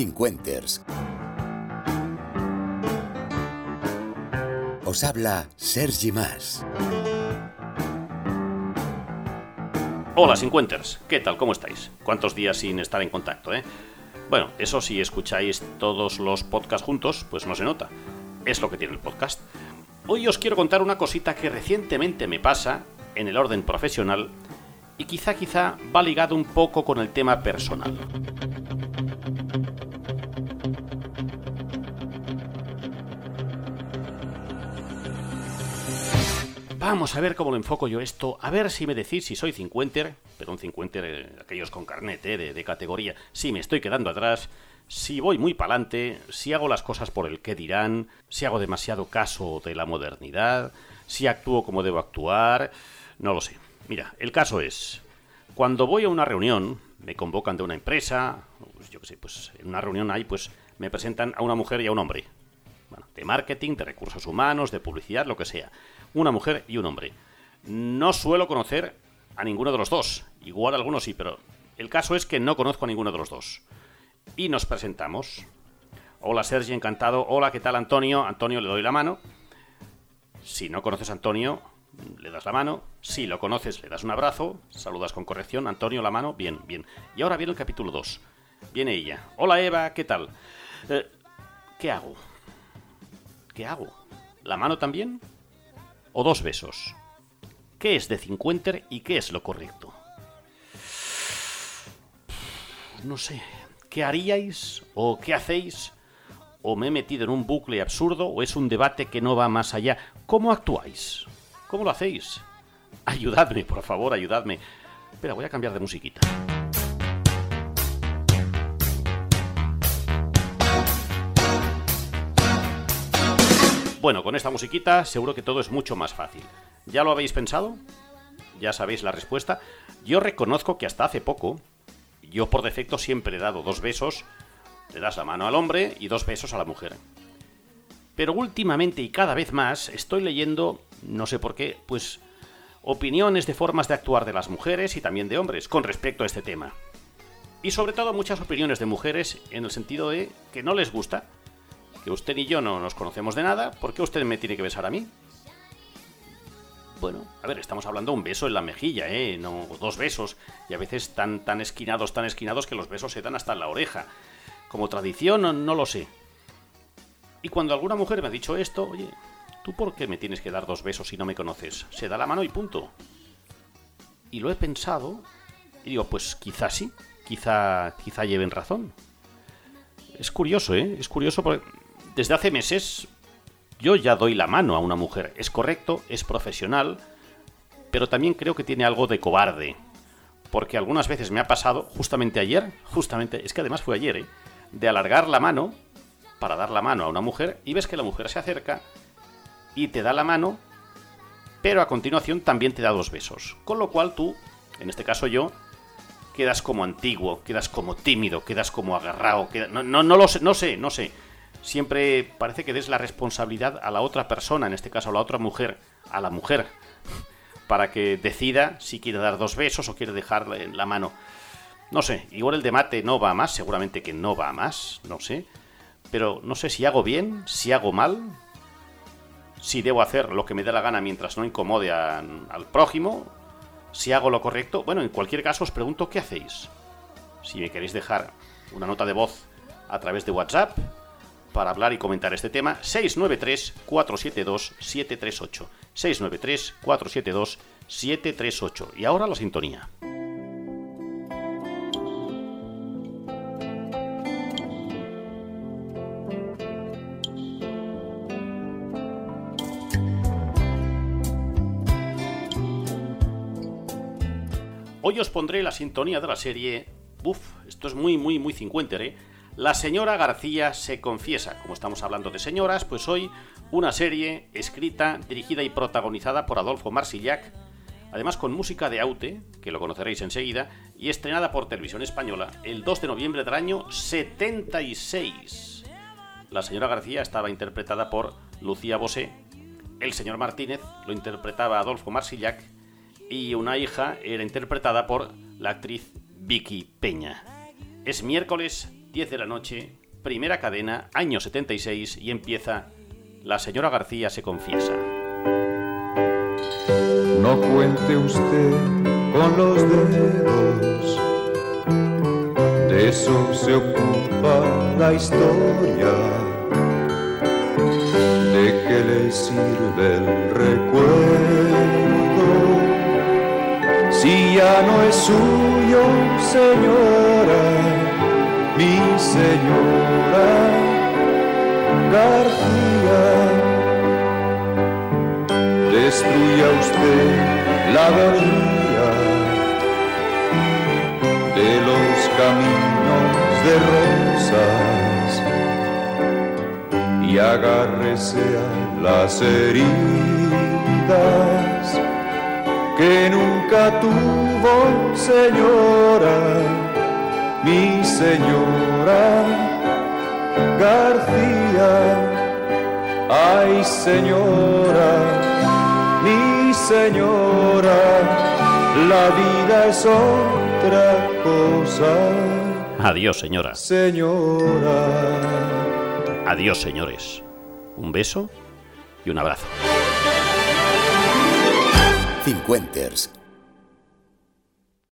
Cincuenters. Os habla Sergi Más. Hola, Cincuenters. ¿Qué tal? ¿Cómo estáis? ¿Cuántos días sin estar en contacto, eh? Bueno, eso si escucháis todos los podcasts juntos, pues no se nota. Es lo que tiene el podcast. Hoy os quiero contar una cosita que recientemente me pasa en el orden profesional y quizá quizá va ligado un poco con el tema personal. Vamos a ver cómo lo enfoco yo esto, a ver si me decís si soy cincuenter, pero un cincuenter, eh, aquellos con carnet eh, de, de categoría, si me estoy quedando atrás, si voy muy pa'lante, si hago las cosas por el que dirán, si hago demasiado caso de la modernidad, si actúo como debo actuar, no lo sé. Mira, el caso es, cuando voy a una reunión, me convocan de una empresa, pues yo qué sé, pues en una reunión ahí, pues me presentan a una mujer y a un hombre. Bueno, de marketing, de recursos humanos, de publicidad, lo que sea. Una mujer y un hombre. No suelo conocer a ninguno de los dos. Igual algunos sí, pero el caso es que no conozco a ninguno de los dos. Y nos presentamos. Hola Sergi, encantado. Hola, ¿qué tal Antonio? Antonio, le doy la mano. Si no conoces a Antonio, le das la mano. Si lo conoces, le das un abrazo. Saludas con corrección. Antonio, la mano. Bien, bien. Y ahora viene el capítulo 2. Viene ella. Hola Eva, ¿qué tal? Eh, ¿Qué hago? ¿Qué hago? ¿La mano también? ¿O dos besos? ¿Qué es de cincuenter y qué es lo correcto? No sé. ¿Qué haríais o qué hacéis? ¿O me he metido en un bucle absurdo o es un debate que no va más allá? ¿Cómo actuáis? ¿Cómo lo hacéis? Ayudadme, por favor, ayudadme. Espera, voy a cambiar de musiquita. Bueno, con esta musiquita seguro que todo es mucho más fácil. ¿Ya lo habéis pensado? ¿Ya sabéis la respuesta? Yo reconozco que hasta hace poco, yo por defecto siempre he dado dos besos, le das la mano al hombre y dos besos a la mujer. Pero últimamente y cada vez más estoy leyendo, no sé por qué, pues opiniones de formas de actuar de las mujeres y también de hombres con respecto a este tema. Y sobre todo muchas opiniones de mujeres en el sentido de que no les gusta, que usted y yo no nos conocemos de nada, ¿por qué usted me tiene que besar a mí? Bueno, a ver, estamos hablando de un beso en la mejilla, ¿eh? No dos besos, y a veces tan, tan esquinados, tan esquinados que los besos se dan hasta en la oreja. Como tradición, no, no lo sé. Y cuando alguna mujer me ha dicho esto, oye, ¿tú por qué me tienes que dar dos besos si no me conoces? Se da la mano y punto. Y lo he pensado y digo, pues quizá sí, quizá, quizá lleven razón. Es curioso, ¿eh? Es curioso porque desde hace meses yo ya doy la mano a una mujer. Es correcto, es profesional, pero también creo que tiene algo de cobarde. Porque algunas veces me ha pasado, justamente ayer, justamente, es que además fue ayer, ¿eh? de alargar la mano para dar la mano a una mujer y ves que la mujer se acerca y te da la mano, pero a continuación también te da dos besos. Con lo cual tú, en este caso yo, quedas como antiguo, quedas como tímido, quedas como agarrado, no, no, no lo sé, no sé, no sé. Siempre parece que des la responsabilidad a la otra persona, en este caso a la otra mujer, a la mujer, para que decida si quiere dar dos besos o quiere dejarle la mano. No sé, igual el debate no va a más, seguramente que no va a más, no sé. Pero no sé si hago bien, si hago mal, si debo hacer lo que me dé la gana mientras no incomode al prójimo, si hago lo correcto. Bueno, en cualquier caso os pregunto qué hacéis. Si me queréis dejar una nota de voz a través de WhatsApp para hablar y comentar este tema, 693-472-738. 693-472-738. Y ahora la sintonía. Hoy os pondré la sintonía de la serie. Uf, esto es muy, muy, muy cincuenter, ¿eh? La señora García se confiesa. Como estamos hablando de señoras, pues hoy una serie escrita, dirigida y protagonizada por Adolfo Marsillac, además con música de Aute, que lo conoceréis enseguida, y estrenada por Televisión Española el 2 de noviembre del año 76. La señora García estaba interpretada por Lucía Bosé, el señor Martínez lo interpretaba Adolfo Marsillac, y una hija era interpretada por la actriz Vicky Peña. Es miércoles 10 de la noche, primera cadena, año 76, y empieza La señora García se confiesa. No cuente usted con los dedos, de eso se ocupa la historia. ¿De qué le sirve el recuerdo? Si ya no es suyo, señora, mi señora García. Destruya usted la agonía de los caminos de rosas y agárrese a las heridas que nunca tuvo señora, mi señora García. Ay, señora, mi señora, la vida es otra cosa. Adiós, señora. Señora. Adiós, señores. Un beso y un abrazo. Cincuenters,